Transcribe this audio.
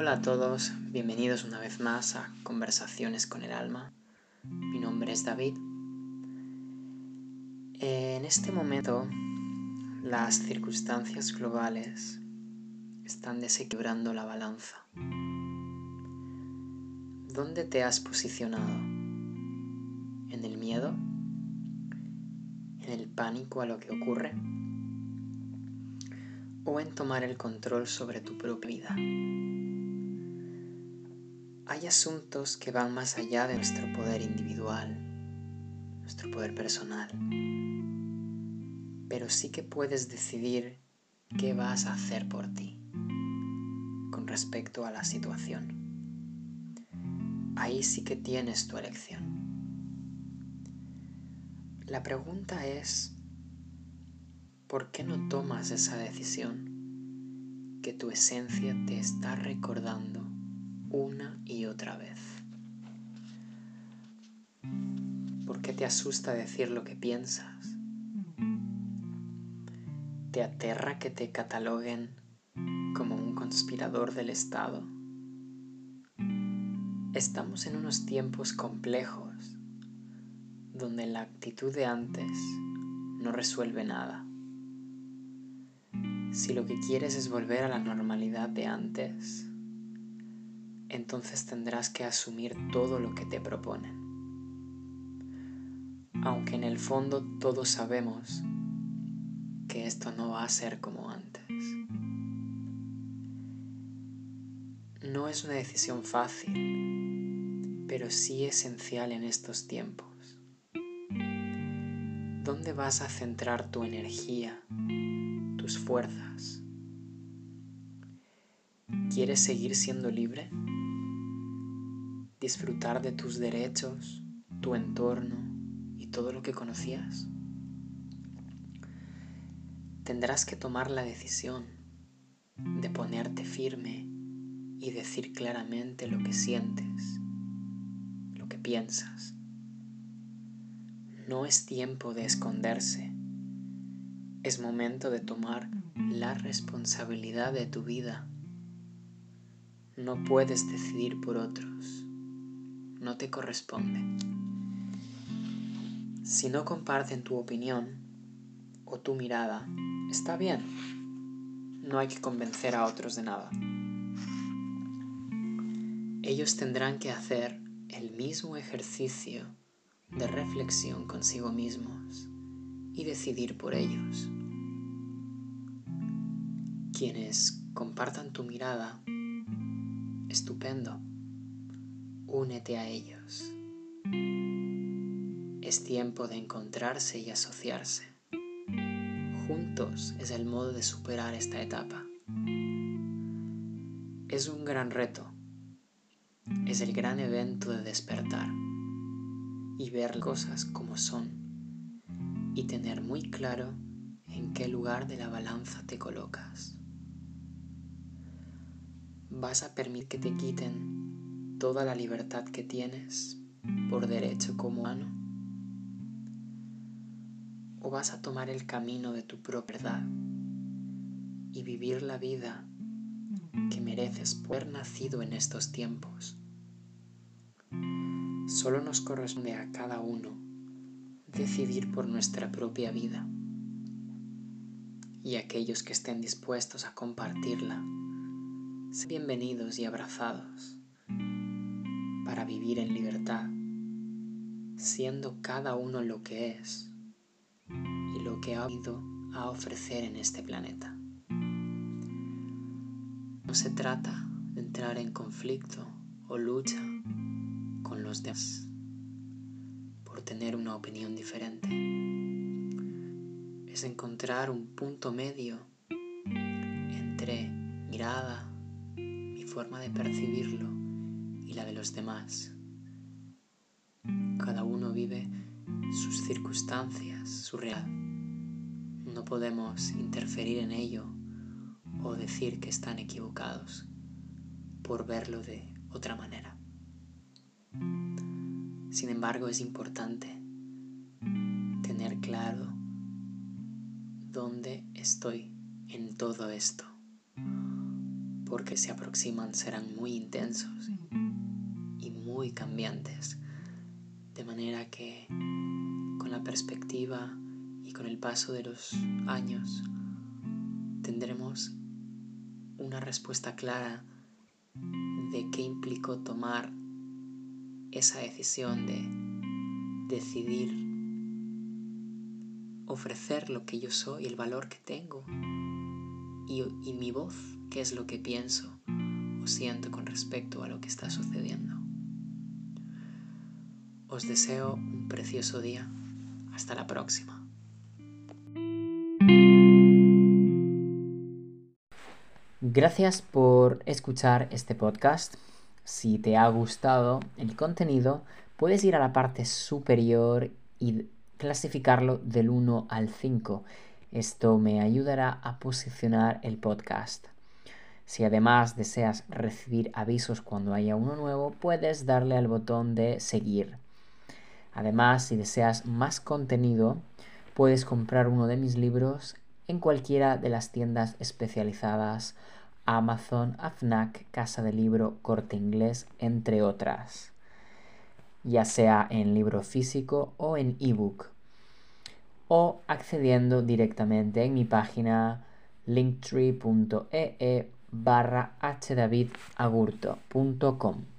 Hola a todos, bienvenidos una vez más a Conversaciones con el Alma. Mi nombre es David. En este momento, las circunstancias globales están desequilibrando la balanza. ¿Dónde te has posicionado? ¿En el miedo? ¿En el pánico a lo que ocurre? ¿O en tomar el control sobre tu propia vida? Hay asuntos que van más allá de nuestro poder individual, nuestro poder personal. Pero sí que puedes decidir qué vas a hacer por ti con respecto a la situación. Ahí sí que tienes tu elección. La pregunta es, ¿por qué no tomas esa decisión que tu esencia te está recordando una y otra vez. ¿Por qué te asusta decir lo que piensas? ¿Te aterra que te cataloguen como un conspirador del Estado? Estamos en unos tiempos complejos donde la actitud de antes no resuelve nada. Si lo que quieres es volver a la normalidad de antes, entonces tendrás que asumir todo lo que te proponen. Aunque en el fondo todos sabemos que esto no va a ser como antes. No es una decisión fácil, pero sí esencial en estos tiempos. ¿Dónde vas a centrar tu energía, tus fuerzas? ¿Quieres seguir siendo libre? disfrutar de tus derechos, tu entorno y todo lo que conocías? Tendrás que tomar la decisión de ponerte firme y decir claramente lo que sientes, lo que piensas. No es tiempo de esconderse, es momento de tomar la responsabilidad de tu vida. No puedes decidir por otros no te corresponde. Si no comparten tu opinión o tu mirada, está bien. No hay que convencer a otros de nada. Ellos tendrán que hacer el mismo ejercicio de reflexión consigo mismos y decidir por ellos. Quienes compartan tu mirada, estupendo únete a ellos. Es tiempo de encontrarse y asociarse. Juntos es el modo de superar esta etapa. Es un gran reto. Es el gran evento de despertar y ver cosas como son y tener muy claro en qué lugar de la balanza te colocas. Vas a permitir que te quiten toda la libertad que tienes por derecho como humano? ¿O vas a tomar el camino de tu propiedad y vivir la vida que mereces por haber nacido en estos tiempos? Solo nos corresponde a cada uno decidir por nuestra propia vida y aquellos que estén dispuestos a compartirla, bienvenidos y abrazados para vivir en libertad, siendo cada uno lo que es y lo que ha ido a ofrecer en este planeta. No se trata de entrar en conflicto o lucha con los demás por tener una opinión diferente. Es encontrar un punto medio entre mirada, mi forma de percibirlo y la de los demás. Cada uno vive sus circunstancias, su real. No podemos interferir en ello o decir que están equivocados por verlo de otra manera. Sin embargo, es importante tener claro dónde estoy en todo esto. Porque se aproximan serán muy intensos y muy cambiantes, de manera que con la perspectiva y con el paso de los años tendremos una respuesta clara de qué implicó tomar esa decisión de decidir ofrecer lo que yo soy, el valor que tengo y, mi voz, qué es lo que pienso o siento con respecto a lo que está sucediendo. Os deseo un precioso día. Hasta la próxima. Gracias por escuchar este podcast. Si te ha gustado el contenido, puedes ir a la parte superior y clasificarlo del 1 al 5. Esto me ayudará a posicionar el podcast. Si además deseas recibir avisos cuando haya uno nuevo, puedes darle al botón de seguir. Además, si deseas más contenido, puedes comprar uno de mis libros en cualquiera de las tiendas especializadas Amazon, AFNAC, Casa de Libro, Corte Inglés, entre otras, ya sea en libro físico o en ebook, o accediendo directamente en mi página linktree.ee barra hdavidagurto.com.